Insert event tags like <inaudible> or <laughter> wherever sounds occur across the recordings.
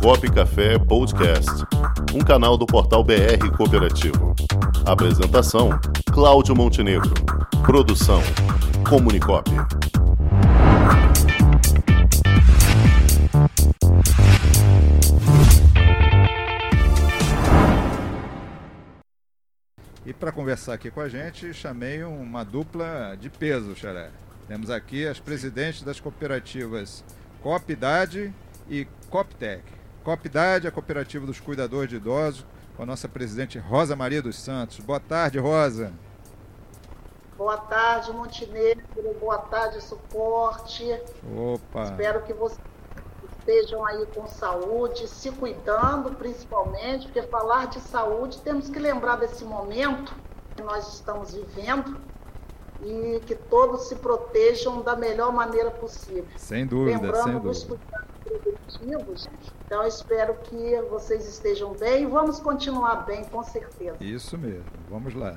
Comunicop Café Podcast, um canal do portal BR Cooperativo. Apresentação: Cláudio Montenegro. Produção: Comunicop. E para conversar aqui com a gente, chamei uma dupla de peso, Xaré. Temos aqui as presidentes das cooperativas Copidade e Coptec. Copidade, a cooperativa dos cuidadores de idosos, com a nossa presidente Rosa Maria dos Santos. Boa tarde, Rosa. Boa tarde, Montenegro. Boa tarde, suporte. Opa. Espero que vocês estejam aí com saúde, se cuidando principalmente, porque falar de saúde temos que lembrar desse momento que nós estamos vivendo e que todos se protejam da melhor maneira possível. Sem dúvida, Lembrando sem dos dúvida. cuidados preventivos. Então, eu espero que vocês estejam bem e vamos continuar bem, com certeza. Isso mesmo, vamos lá.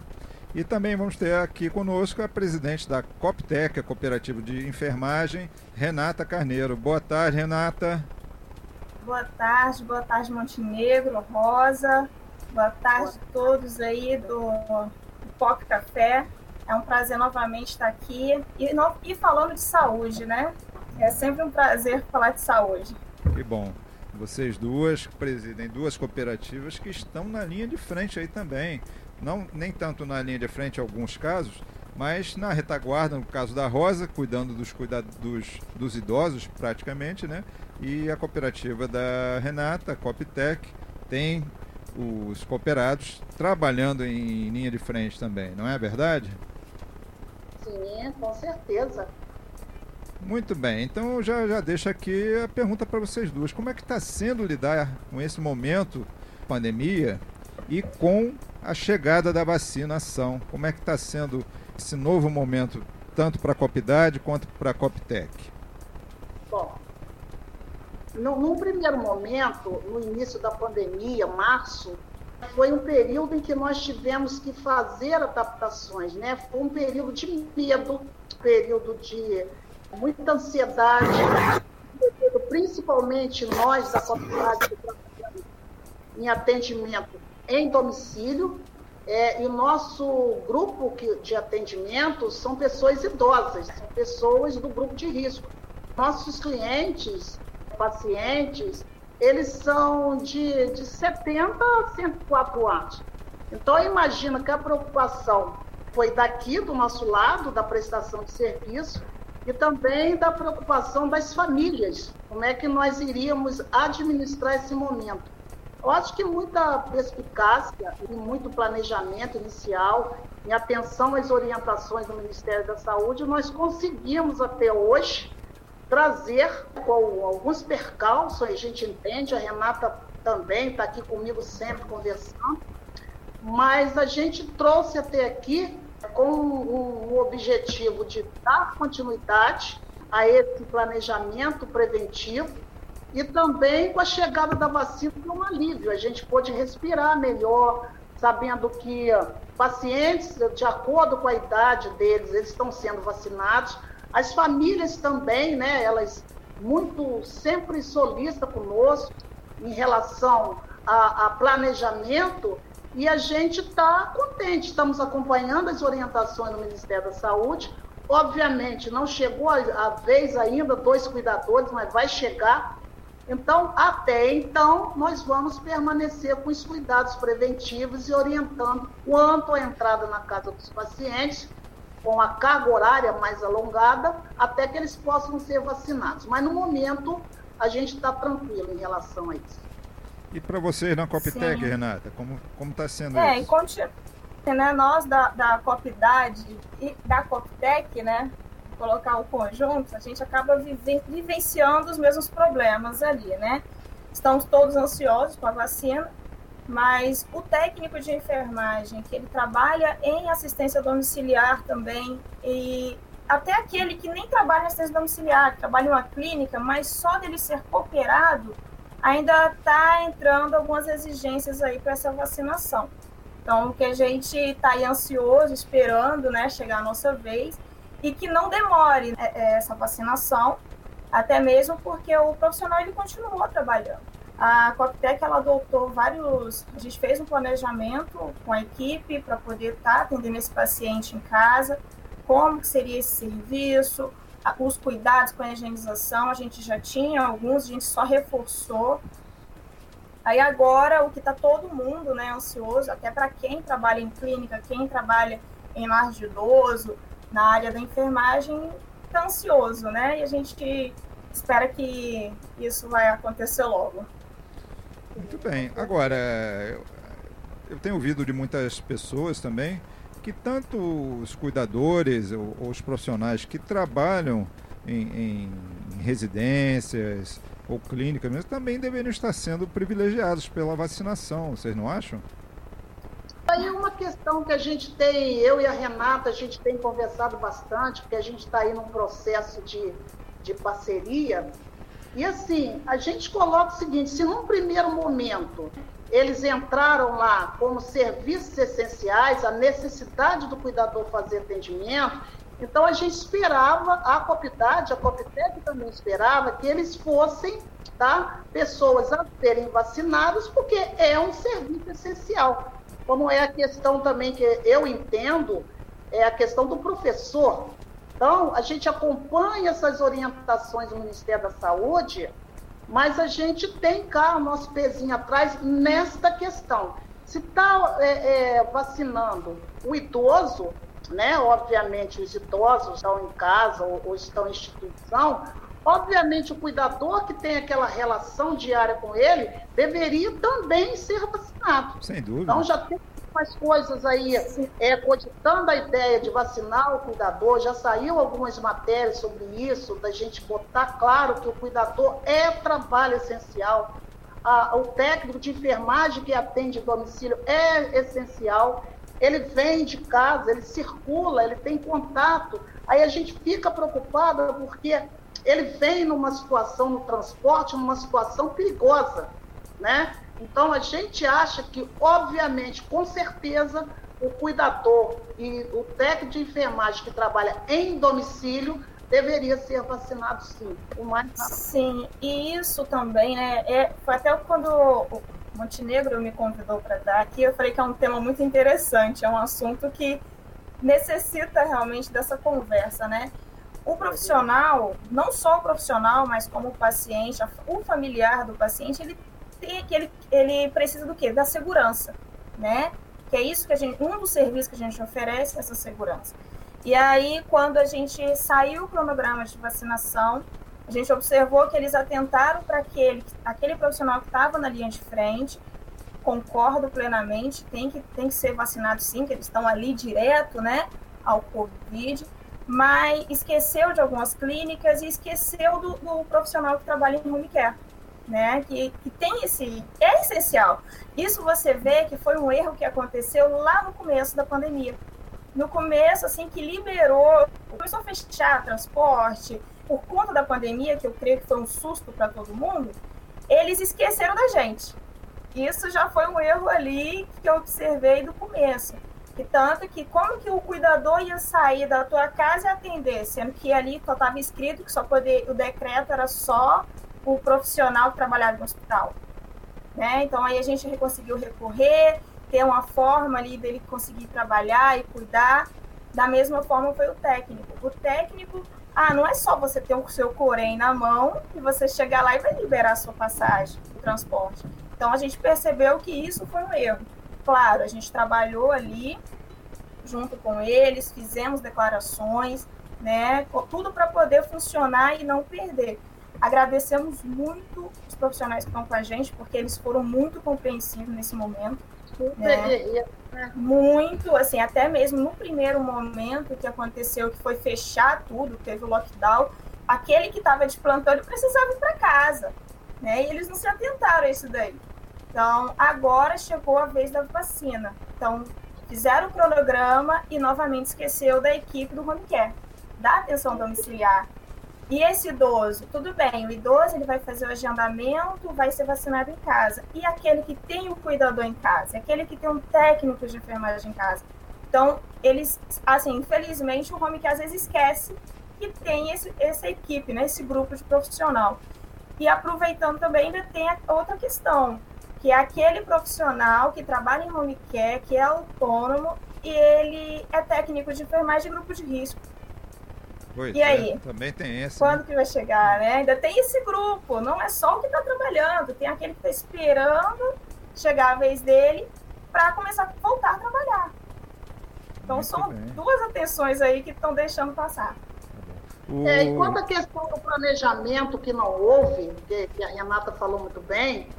E também vamos ter aqui conosco a presidente da Coptec, a cooperativa de enfermagem, Renata Carneiro. Boa tarde, Renata. Boa tarde, boa tarde Montenegro, Rosa, boa tarde a todos aí do, do Pop Café. É um prazer novamente estar aqui e, no, e falando de saúde, né? É sempre um prazer falar de saúde. Que bom. Vocês duas presidem duas cooperativas que estão na linha de frente aí também. Não nem tanto na linha de frente em alguns casos, mas na retaguarda, no caso da Rosa, cuidando dos, cuida dos, dos idosos praticamente, né? E a cooperativa da Renata, a Coptec, tem os cooperados trabalhando em linha de frente também, não é verdade? Sim, com certeza. Muito bem, então eu já, já deixo aqui a pergunta para vocês duas. Como é que está sendo lidar com esse momento pandemia e com a chegada da vacinação? Como é que está sendo esse novo momento, tanto para a Copidade quanto para a Coptec? Bom, no, num primeiro momento, no início da pandemia, março, foi um período em que nós tivemos que fazer adaptações, né? Foi um período de medo, período de muita ansiedade, principalmente nós da trabalhamos em atendimento em domicílio, é, e o nosso grupo que, de atendimento são pessoas idosas, são pessoas do grupo de risco. Nossos clientes, pacientes, eles são de, de 70 a 104 anos. Então, imagina que a preocupação foi daqui, do nosso lado, da prestação de serviço, e também da preocupação das famílias, como é que nós iríamos administrar esse momento. Eu acho que muita perspicácia e muito planejamento inicial e atenção às orientações do Ministério da Saúde, nós conseguimos até hoje trazer com alguns percalços, a gente entende, a Renata também está aqui comigo sempre conversando, mas a gente trouxe até aqui com o, objetivo de dar continuidade a esse planejamento preventivo e também com a chegada da vacina um alívio. A gente pôde respirar melhor, sabendo que pacientes, de acordo com a idade deles, eles estão sendo vacinados. As famílias também, né, elas muito sempre solicitam conosco em relação a, a planejamento e a gente está contente, estamos acompanhando as orientações do Ministério da Saúde. Obviamente, não chegou a, a vez ainda dois cuidadores, mas vai chegar. Então, até então, nós vamos permanecer com os cuidados preventivos e orientando quanto à entrada na casa dos pacientes, com a carga horária mais alongada, até que eles possam ser vacinados. Mas, no momento, a gente está tranquilo em relação a isso. E para vocês na Coptec, Renata, como como está sendo é, isso? É, né, nós da, da Copidade e da Coptec, né, colocar o conjunto, a gente acaba vive, vivenciando os mesmos problemas ali, né? Estamos todos ansiosos com a vacina, mas o técnico de enfermagem, que ele trabalha em assistência domiciliar também, e até aquele que nem trabalha em assistência domiciliar, trabalha em uma clínica, mas só dele ser cooperado, ainda está entrando algumas exigências aí para essa vacinação. Então, que a gente está aí ansioso, esperando, né, chegar a nossa vez, e que não demore essa vacinação, até mesmo porque o profissional ele continua trabalhando. a Coptec ela adotou vários. A gente fez um planejamento com a equipe para poder estar tá atendendo esse paciente em casa, como que seria esse serviço, os cuidados com a higienização, a gente já tinha alguns, a gente só reforçou. Aí agora o que está todo mundo né, ansioso, até para quem trabalha em clínica, quem trabalha em lar de idoso, na área da enfermagem, está ansioso, né? E a gente espera que isso vai acontecer logo. Muito bem. Agora, eu tenho ouvido de muitas pessoas também que tanto os cuidadores ou, os profissionais que trabalham em, em, em residências ou clínicas mesmo também deveriam estar sendo privilegiados pela vacinação, vocês não acham? Aí é uma questão que a gente tem, eu e a Renata, a gente tem conversado bastante, porque a gente está aí num processo de, de parceria e assim, a gente coloca o seguinte: se num primeiro momento eles entraram lá como serviços essenciais, a necessidade do cuidador fazer atendimento, então a gente esperava, a Copidade, a Copitec também esperava que eles fossem tá, pessoas a serem vacinadas, porque é um serviço essencial. Como é a questão também que eu entendo, é a questão do professor. Então, a gente acompanha essas orientações do Ministério da Saúde, mas a gente tem cá o nosso pezinho atrás nesta questão. Se está é, é, vacinando o idoso, né? Obviamente, os idosos estão em casa ou, ou estão em instituição, obviamente o cuidador que tem aquela relação diária com ele deveria também ser vacinado. Sem dúvida. Então já tem algumas coisas aí é, cogitando a ideia de vacinar o cuidador, já saiu algumas matérias sobre isso, da gente botar claro que o cuidador é trabalho essencial. O técnico de enfermagem que atende domicílio é essencial. Ele vem de casa, ele circula, ele tem contato. Aí a gente fica preocupada porque ele vem numa situação no transporte, numa situação perigosa, né? Então, a gente acha que, obviamente, com certeza, o cuidador e o técnico de enfermagem que trabalha em domicílio deveria ser vacinado sim, o mais. Sim, e isso também, né, é, foi até quando o Montenegro me convidou para dar aqui, eu falei que é um tema muito interessante, é um assunto que necessita realmente dessa conversa, né? O profissional, não só o profissional, mas como o paciente, o familiar do paciente, ele tem que ele, ele precisa do quê? Da segurança, né? Que é isso que a gente, um dos serviços que a gente oferece é essa segurança. E aí, quando a gente saiu o cronograma de vacinação, a gente observou que eles atentaram para aquele, aquele profissional que estava na linha de frente, concordo plenamente, tem que, tem que ser vacinado sim, que eles estão ali direto, né, ao Covid, mas esqueceu de algumas clínicas e esqueceu do, do profissional que trabalha em home care né? Que, que tem esse. É essencial. Isso você vê que foi um erro que aconteceu lá no começo da pandemia. No começo, assim, que liberou, começou a fechar transporte, por conta da pandemia, que eu creio que foi um susto para todo mundo, eles esqueceram da gente. Isso já foi um erro ali que eu observei do começo. E tanto que como que o cuidador ia sair da tua casa e atender, sendo que ali só estava escrito que só poder, o decreto era só o profissional que trabalhava no hospital. Né? Então aí a gente conseguiu recorrer, ter uma forma ali dele conseguir trabalhar e cuidar. Da mesma forma foi o técnico. O técnico, ah, não é só você ter o seu corém na mão e você chegar lá e vai liberar a sua passagem, o transporte. Então a gente percebeu que isso foi um erro. Claro, a gente trabalhou ali junto com eles, fizemos declarações, né, tudo para poder funcionar e não perder. Agradecemos muito os profissionais que estão com a gente, porque eles foram muito compreensivos nesse momento. Né? Muito, assim, até mesmo no primeiro momento que aconteceu, que foi fechar tudo, teve o lockdown, aquele que estava de plantão, ele precisava ir para casa, né? E eles não se atentaram a isso daí. Então, agora chegou a vez da vacina. Então, fizeram o cronograma e novamente esqueceu da equipe do home care, da atenção domiciliar, e esse idoso, tudo bem, o idoso ele vai fazer o agendamento, vai ser vacinado em casa. E aquele que tem o cuidador em casa, aquele que tem um técnico de enfermagem em casa. Então, eles, assim, infelizmente, o home que às vezes esquece que tem esse, essa equipe, né, esse grupo de profissional. E aproveitando também, ainda tem outra questão, que é aquele profissional que trabalha em home care, que é autônomo e ele é técnico de enfermagem de grupo de risco. Pois e é, aí? Também tem esse. Quando né? que vai chegar, né? Ainda tem esse grupo, não é só o que está trabalhando, tem aquele que está esperando chegar a vez dele para começar a voltar a trabalhar. Então Muito são bem. duas atenções aí que estão deixando passar. O- É, e quanto à questão do planejamento que não houve, que, que a Renata falou muito bem,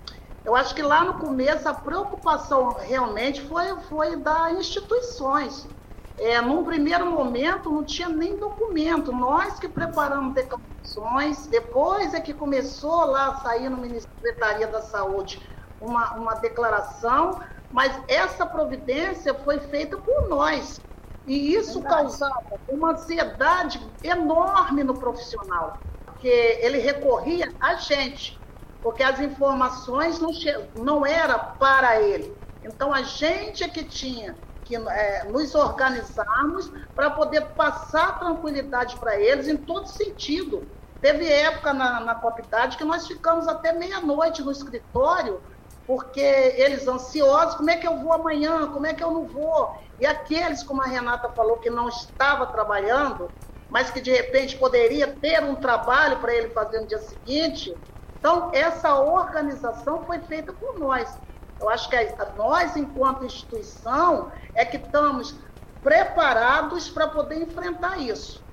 eu acho que lá no começo a preocupação realmente foi, foi das instituições. É, num primeiro momento não tinha nem documento, nós que preparamos declarações, depois é que começou lá a sair no Ministério da Secretaria da Saúde uma, uma declaração, mas essa providência foi feita por nós. E isso Verdade. causava uma ansiedade enorme no profissional, porque ele recorria a gente, porque as informações não, che- não era para ele. Então a gente é que tinha que eh, nos organizarmos para poder passar tranquilidade para eles em todo sentido. Teve época na, na Copidade que nós ficamos até meia-noite no escritório, porque eles ansiosos, como é que eu vou amanhã, como é que eu não vou? E aqueles, como a Renata falou, que não estava trabalhando, mas que de repente poderia ter um trabalho para ele fazer no dia seguinte. Então, essa organização foi feita por nós. Eu acho que a- nós, enquanto instituição, é que estamos preparados para poder enfrentar isso.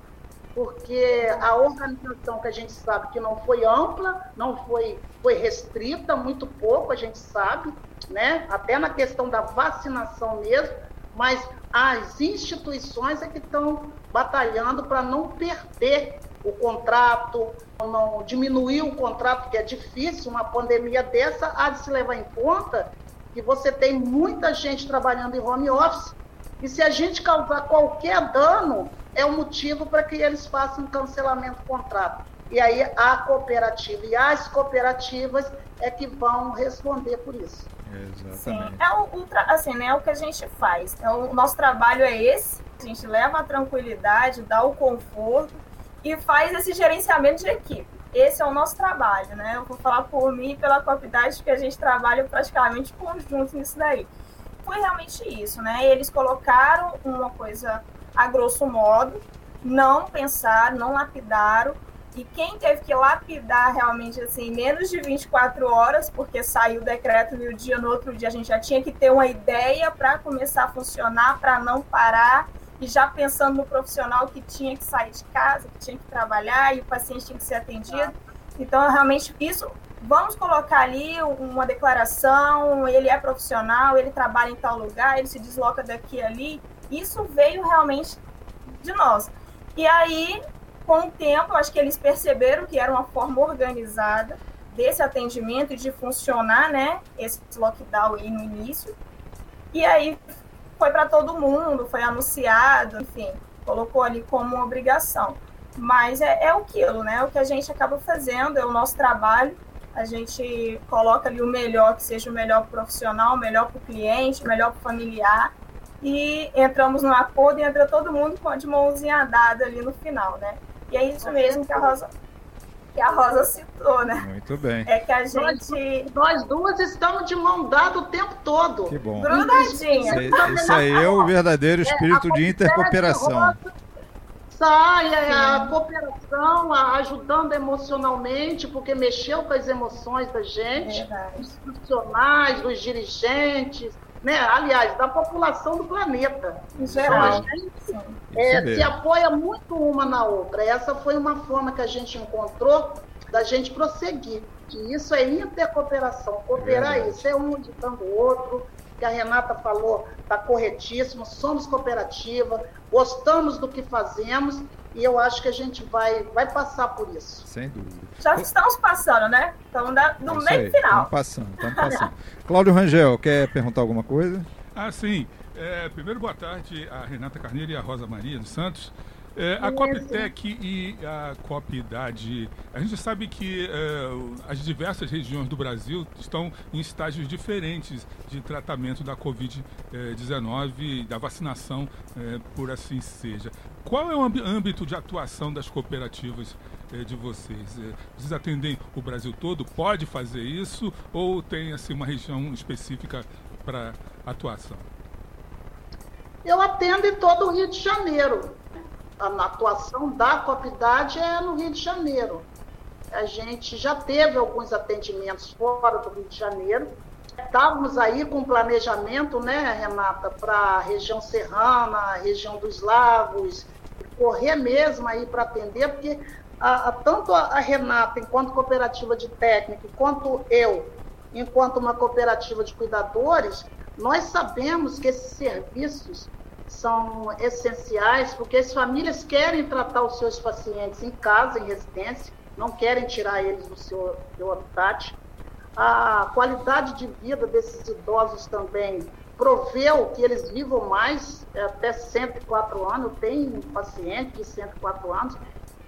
Porque a organização que a gente sabe que não foi ampla, não foi, foi restrita, muito pouco, a gente sabe, né? até na questão da vacinação mesmo, mas as instituições é que estão batalhando para não perder o contrato, não diminuir o contrato, que é difícil, uma pandemia dessa, há de se levar em conta que você tem muita gente trabalhando em home office, e se a gente causar qualquer dano, é o motivo para que eles façam um cancelamento do contrato. E aí a cooperativa e as cooperativas é que vão responder por isso. Sim, Exatamente. é o, ultra, assim, né, é o que a gente faz. Então, o nosso trabalho é esse. A gente leva a tranquilidade, dá o conforto e faz esse gerenciamento de equipe. Esse é o nosso trabalho, né? Eu vou falar por mim e pela Copidade, porque a gente trabalha praticamente conjunto nisso daí. Foi realmente isso, né? Eles colocaram uma coisa a grosso modo, não pensaram, não lapidaram, e quem teve que lapidar realmente assim, menos de 24 horas, porque saiu o decreto e o dia no outro dia a gente já tinha que ter uma ideia para começar a funcionar, para não parar, e já pensando no profissional que tinha que sair de casa, que tinha que trabalhar e o paciente tinha que ser atendido. Então, realmente, isso, vamos colocar ali uma declaração, ele é profissional, ele trabalha em tal lugar, ele se desloca daqui ali. Isso veio realmente de nós. E aí, com o tempo, acho que eles perceberam que era uma forma organizada desse atendimento e de funcionar, né, esse lockdown aí no início. E aí foi para todo mundo, foi anunciado, enfim, colocou ali como obrigação. Mas é, é aquilo, né? O que a gente acaba fazendo, é o nosso trabalho. A gente coloca ali o melhor, que seja o melhor pro profissional, o melhor para o cliente, o melhor para o familiar. E entramos no acordo e entra todo mundo com a de mãozinha dada ali no final, né? E é isso mesmo que a Rosa, que a Rosa citou, né? Muito bem. É que a gente. Nós duas estamos de mão dada o tempo todo. Que bom. Grudadinha. Isso, isso aí é o verdadeiro espírito de intercooperação. Sai a cooperação, a- ajudando emocionalmente, porque mexeu com as emoções da gente, Verdade. dos profissionais, dos dirigentes, né? aliás, da população do planeta. Em Então, geral. a gente Sim. é, Isso se apoia muito uma na outra. Essa foi uma forma que a gente encontrou da gente prosseguir. E isso é intercooperação. Cooperar verdade. isso é um ajudando o outro. Que a Renata falou, está corretíssimo. Somos cooperativa, gostamos do que fazemos e eu acho que a gente vai, vai passar por isso. Sem dúvida. Já estamos passando, né? Estamos É no isso meio aí, final. Estamos passando, estamos passando. <laughs> Cláudio Rangel, quer perguntar alguma coisa? Ah, sim. É, primeiro, boa tarde a Renata Carneiro e a Rosa Maria dos Santos. É, a Coptec e a Copidade, a gente sabe que é, as diversas regiões do Brasil estão em estágios diferentes de tratamento da Covid-19 e da vacinação, é, por assim seja. Qual é o âmbito de atuação das cooperativas é, de vocês? É, vocês atendem o Brasil todo? Pode fazer isso? Ou tem assim, uma região específica para atuação? Eu atendo em todo o Rio de Janeiro a atuação da Copidade é no Rio de Janeiro. A gente já teve alguns atendimentos fora do Rio de Janeiro. Estávamos aí com planejamento, né, Renata, para a região serrana, região dos lagos, correr mesmo aí para atender, porque a, a, tanto a, Renata, enquanto cooperativa de técnico, quanto eu, enquanto uma cooperativa de cuidadores, nós sabemos que esses serviços são essenciais, porque as famílias querem tratar os seus pacientes em casa, em residência, não querem tirar eles do seu, seu habitat. A qualidade de vida desses idosos também proveu que eles vivam mais, é, até 104 anos. Eu tenho um paciente de 104 anos.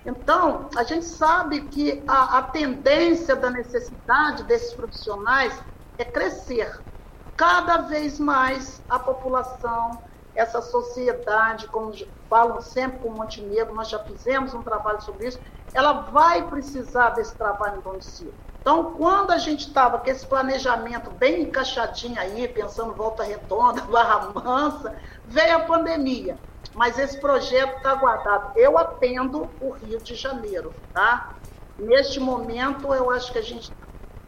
Então, a gente sabe que a, a tendência da necessidade desses profissionais é crescer. Cada vez mais a população essa sociedade, como falam sempre com Montenegro, nós já fizemos um trabalho sobre isso, ela vai precisar desse trabalho em domicílio. Então, quando a gente estava com esse planejamento bem encaixadinho aí, pensando volta redonda, <laughs> barra mansa, veio a pandemia. Mas esse projeto está guardado. Eu atendo o Rio de Janeiro, tá? Neste momento, eu acho que a gente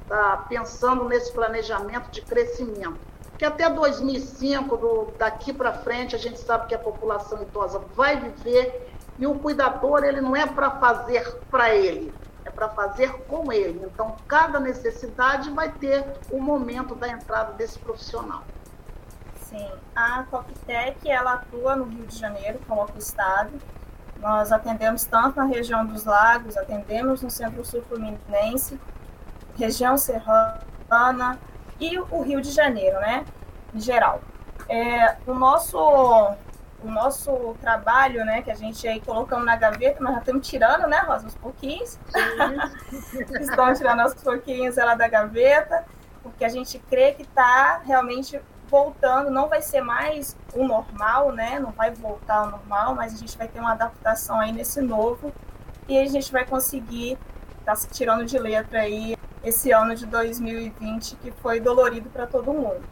está pensando nesse planejamento de crescimento que até 2005, do, daqui para frente, a gente sabe que a população idosa vai viver e o cuidador ele não é para fazer para ele, é para fazer com ele. Então, cada necessidade vai ter o momento da entrada desse profissional. Sim, a Coptec ela atua no Rio de Janeiro, como estado. Nós atendemos tanto na região dos lagos, atendemos no Centro-Sul Fluminense, região serrana, e o Rio de Janeiro, né, em geral. É, o nosso o nosso trabalho, né, que a gente aí colocando na gaveta, mas já estamos tirando, né, Rosa, uns pouquinhos. <laughs> Estamos tirando aos pouquinhos ela da gaveta, porque a gente crê que está realmente voltando, não vai ser mais o normal, né, não vai voltar ao normal, mas a gente vai ter uma adaptação aí nesse novo e a gente vai conseguir estar tá tirando de letra aí esse ano de 2020 que foi dolorido para todo mundo.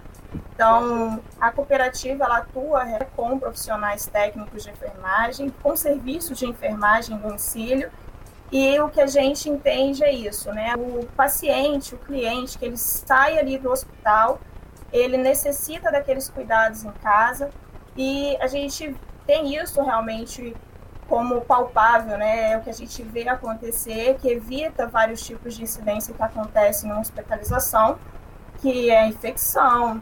Então, a cooperativa ela atua com profissionais técnicos de enfermagem, com serviços de enfermagem em domicílio, e o que a gente entende é isso, né? O paciente, o cliente, que ele sai ali do hospital, ele necessita daqueles cuidados em casa, e a gente tem isso realmente como palpável, né? É o que a gente vê acontecer, que evita vários tipos de incidência que acontecem na hospitalização, que é infecção,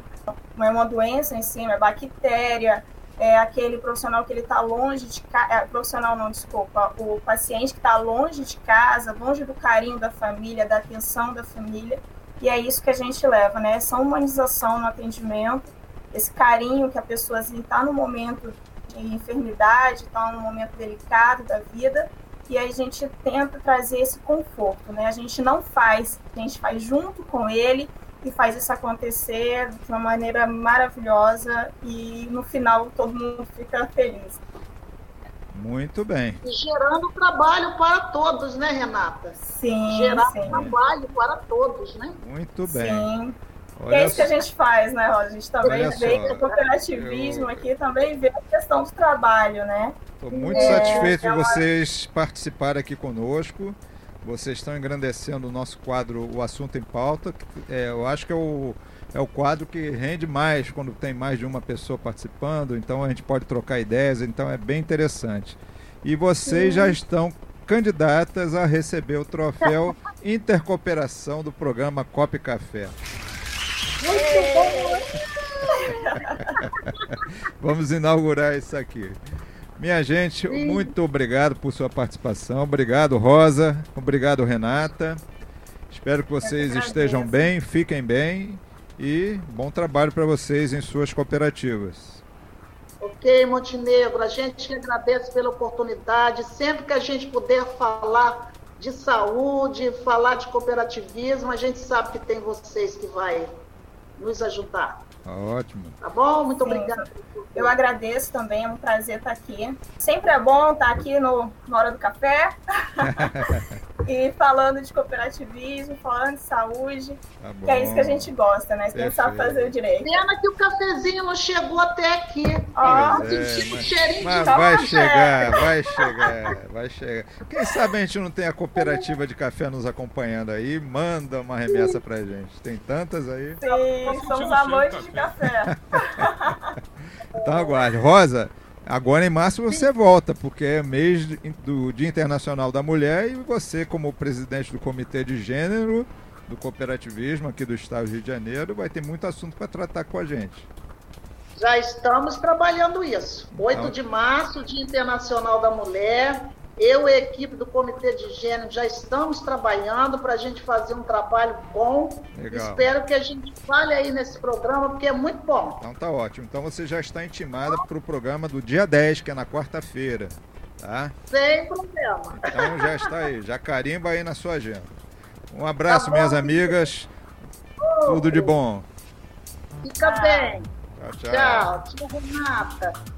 é uma doença em cima, é bactéria, é aquele profissional que ele está longe de casa, é, profissional não, desculpa, o paciente que está longe de casa, longe do carinho da família, da atenção da família, e é isso que a gente leva, né? Essa humanização no atendimento, esse carinho que a pessoa está assim, no momento de enfermidade, está num momento delicado da vida, e a gente tenta trazer esse conforto, né? A gente não faz, a gente faz junto com ele e faz isso acontecer de uma maneira maravilhosa e no final todo mundo fica feliz. Muito bem. E gerando trabalho para todos, né, Renata? Sim. Gerar sim. trabalho para todos, né? Muito bem. Sim. Olha é isso que a gente faz, né, Rosa? A gente também vê que o cooperativismo eu... aqui também vê a questão do trabalho, né? Estou muito é, satisfeito de vocês participarem aqui conosco. Vocês estão engrandecendo o nosso quadro O Assunto em Pauta. É, eu acho que é o, é o quadro que rende mais quando tem mais de uma pessoa participando, então a gente pode trocar ideias, então é bem interessante. E vocês Sim. já estão candidatas a receber o troféu <laughs> Intercooperação do programa Cop Café. Muito bom! <laughs> Vamos inaugurar isso aqui. Minha gente, Sim. muito obrigado por sua participação. Obrigado, Rosa. Obrigado, Renata. Espero que vocês estejam bem, fiquem bem e bom trabalho para vocês em suas cooperativas. Ok, Montenegro, a gente agradece pela oportunidade. Sempre que a gente puder falar de saúde, falar de cooperativismo, a gente sabe que tem vocês que vai nos ajudar. Tá ótimo. Tá bom? Muito Sim. obrigada. Eu agradeço também, é um prazer estar aqui. Sempre é bom estar aqui no, na hora do café. <laughs> e falando de cooperativismo, falando de saúde, Tá que é isso que a gente gosta, né? Perfeito. fazer o direito. Pena que o cafezinho não chegou até aqui. Ó, Pois é, Sentindo mas- cheirinho Mas de vai café. chegar, vai chegar, vai chegar. Quem sabe a gente não tem a cooperativa de café nos acompanhando aí, manda uma remessa pra gente. Tem tantas aí. Sim, sentindo somos amantes de de café. <laughs> Então aguarde. Rosa, agora em março você volta, porque é mês do Dia Internacional da Mulher e você, como presidente do Comitê de Gênero do Cooperativismo aqui do Estado do Rio de Janeiro, vai ter muito assunto para tratar com a gente. Já estamos trabalhando isso. 8 Então- de março, Dia Internacional da Mulher. Eu e a equipe do Comitê de Gênero já estamos trabalhando para a gente fazer um trabalho bom. Legal. Espero que a gente fale aí nesse programa, porque é muito bom. Então tá ótimo. Então você já está intimada para o programa do dia 10, que é na quarta-feira. Tá? Sem problema. Então já está aí, já carimba aí na sua agenda. Um abraço, Tá bom. minhas amigas. Tudo de bom. Fica bem. Tchau, tchau. Tchau. Tchau, Renata.